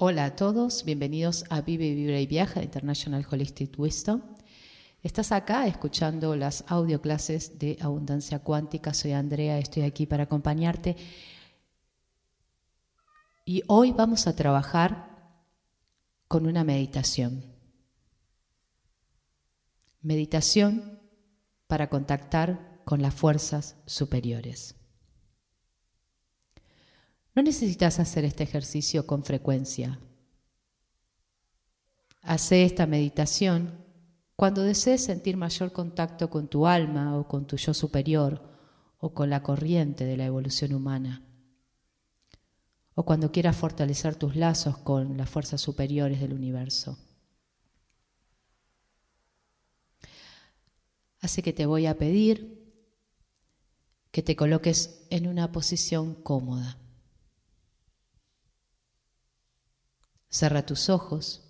Hola a todos, bienvenidos a Vive, Vibra y Viaja International Holistic Wisdom. Estás acá escuchando las audio clases de Abundancia Cuántica. Soy Andrea, estoy aquí para acompañarte. Y hoy vamos a trabajar con una meditación. Meditación para contactar con las fuerzas superiores. No necesitas hacer este ejercicio con frecuencia. Hace esta meditación cuando desees sentir mayor contacto con tu alma o con tu yo superior o con la corriente de la evolución humana. O cuando quieras fortalecer tus lazos con las fuerzas superiores del universo. Así que te voy a pedir que te coloques en una posición cómoda. Cerra tus ojos.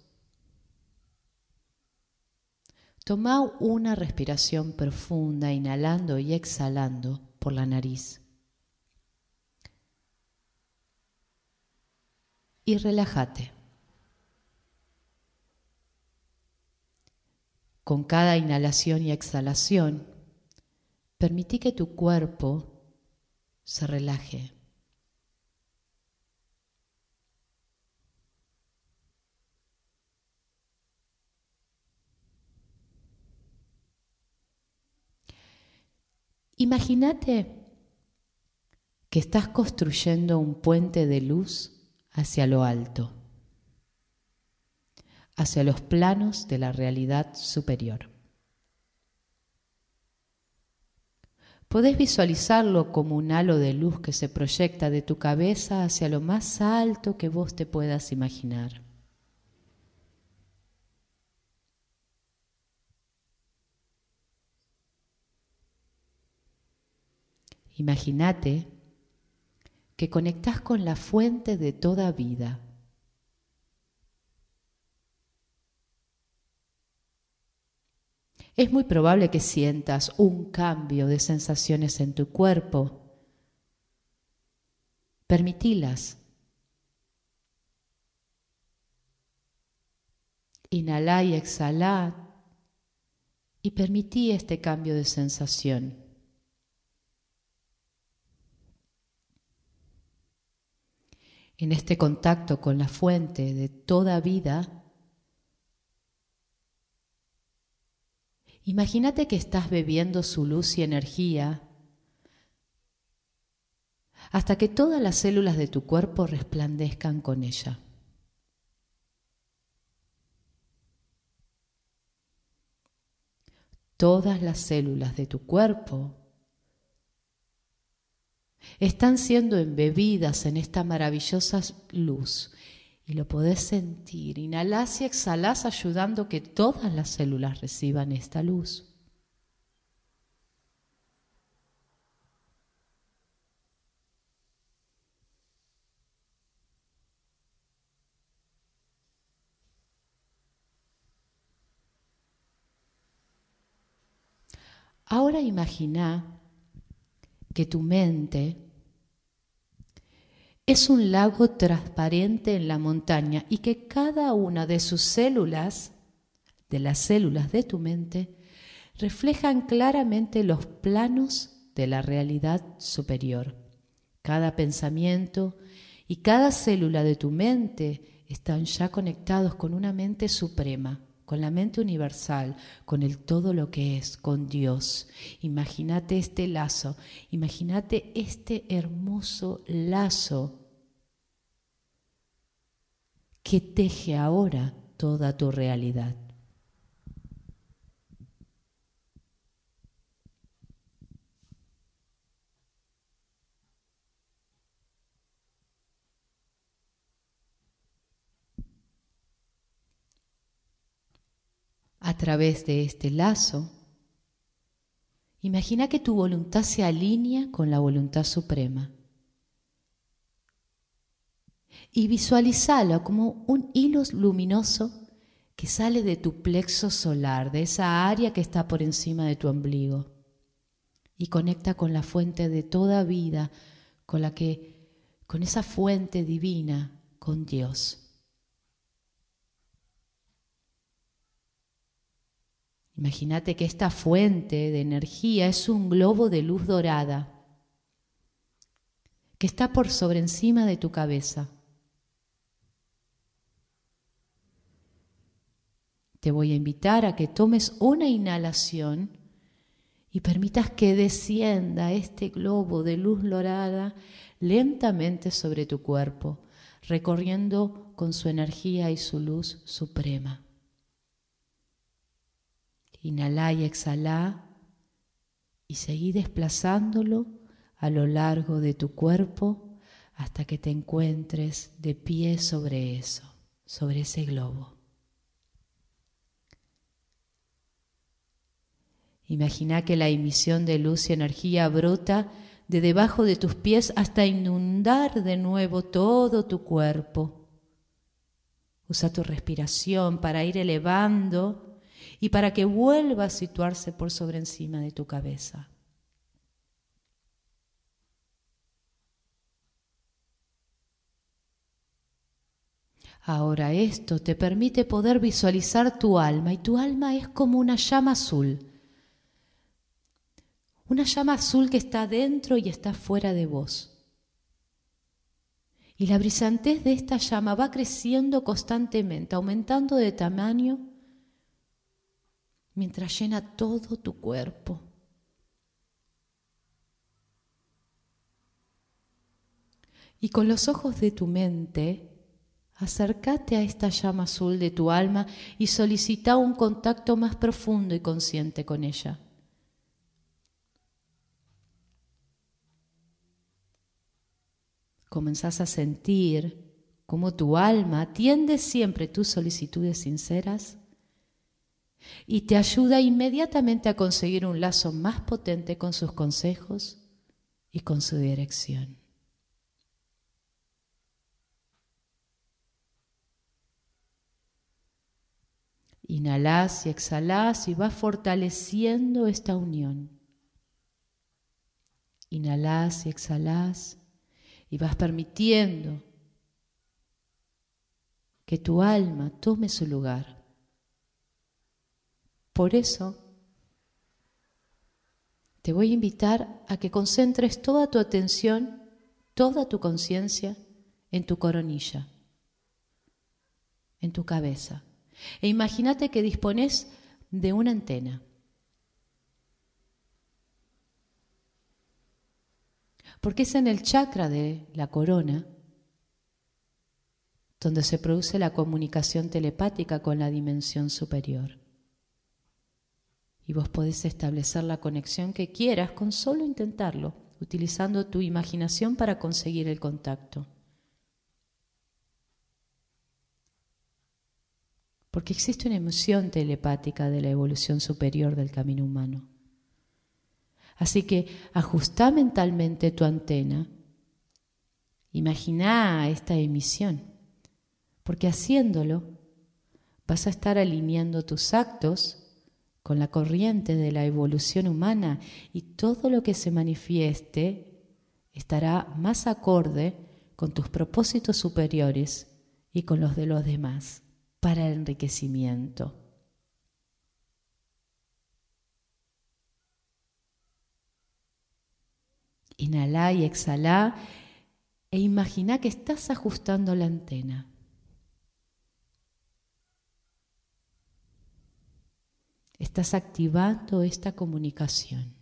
Toma una respiración profunda, inhalando y exhalando por la nariz. Y relájate. Con cada inhalación y exhalación, permití que tu cuerpo se relaje. Imagínate que estás construyendo un puente de luz hacia lo alto, hacia los planos de la realidad superior. Podés visualizarlo como un halo de luz que se proyecta de tu cabeza hacia lo más alto que vos te puedas imaginar. Imagínate que conectás con la fuente de toda vida. Es muy probable que sientas un cambio de sensaciones en tu cuerpo. Permitilas. Inhalá y exhalá y permití este cambio de sensación. En este contacto con la fuente de toda vida, imagínate que estás bebiendo su luz y energía hasta que todas las células de tu cuerpo resplandezcan con ella. Todas las células de tu cuerpo están siendo embebidas en esta maravillosa luz y lo podés sentir. Inhalás y exhalás ayudando que todas las células reciban esta luz. Ahora imagina que tu mente es un lago transparente en la montaña y que cada una de sus células, de las células de tu mente, reflejan claramente los planos de la realidad superior. Cada pensamiento y cada célula de tu mente están ya conectados con una mente suprema con la mente universal, con el todo lo que es, con Dios. Imagínate este lazo, imagínate este hermoso lazo que teje ahora toda tu realidad. a través de este lazo, imagina que tu voluntad se alinea con la voluntad suprema y visualizalo como un hilo luminoso que sale de tu plexo solar, de esa área que está por encima de tu ombligo, y conecta con la fuente de toda vida, con la que, con esa fuente divina, con Dios. Imagínate que esta fuente de energía es un globo de luz dorada que está por sobre encima de tu cabeza Te voy a invitar a que tomes una inhalación y permitas que descienda este globo de luz dorada lentamente sobre tu cuerpo, recorriendo con su energía y su luz suprema. Inhala y exhala y seguí desplazándolo a lo largo de tu cuerpo hasta que te encuentres de pie sobre eso, sobre ese globo. Imagina que la emisión de luz y energía brota de debajo de tus pies hasta inundar de nuevo todo tu cuerpo. Usa tu respiración para ir elevando y para que vuelva a situarse por sobre encima de tu cabeza. Ahora esto te permite poder visualizar tu alma y tu alma es como una llama azul. Una llama azul que está dentro y está fuera de vos. Y la brillantez de esta llama va creciendo constantemente, aumentando de tamaño mientras llena todo tu cuerpo. Y con los ojos de tu mente Acércate a esta llama azul de tu alma y solicita un contacto más profundo y consciente con ella. Comenzás a sentir cómo tu alma atiende siempre tus solicitudes sinceras y te ayuda inmediatamente a conseguir un lazo más potente con sus consejos y con su dirección. Inhalás y exhalás y vas fortaleciendo esta unión. Inhalás y exhalás y vas permitiendo que tu alma tome su lugar. Por eso te voy a invitar a que concentres toda tu atención, toda tu conciencia en tu coronilla, en tu cabeza. E imagínate que dispones de una antena. Porque es en el chakra de la corona donde se produce la comunicación telepática con la dimensión superior. Y vos podés establecer la conexión que quieras con solo intentarlo, utilizando tu imaginación para conseguir el contacto. porque existe una emoción telepática de la evolución superior del camino humano. Así que ajusta mentalmente tu antena, imagina esta emisión, porque haciéndolo vas a estar alineando tus actos con la corriente de la evolución humana y todo lo que se manifieste estará más acorde con tus propósitos superiores y con los de los demás para el enriquecimiento. Inhala y exhala e imagina que estás ajustando la antena. Estás activando esta comunicación.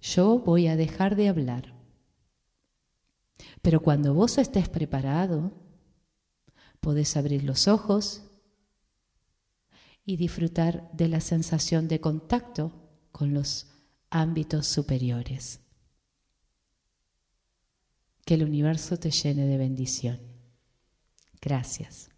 yo voy a dejar de hablar. Pero cuando vos estés preparado, podés abrir los ojos y disfrutar de la sensación de contacto con los ámbitos superiores. Que el universo te llene de bendición. Gracias.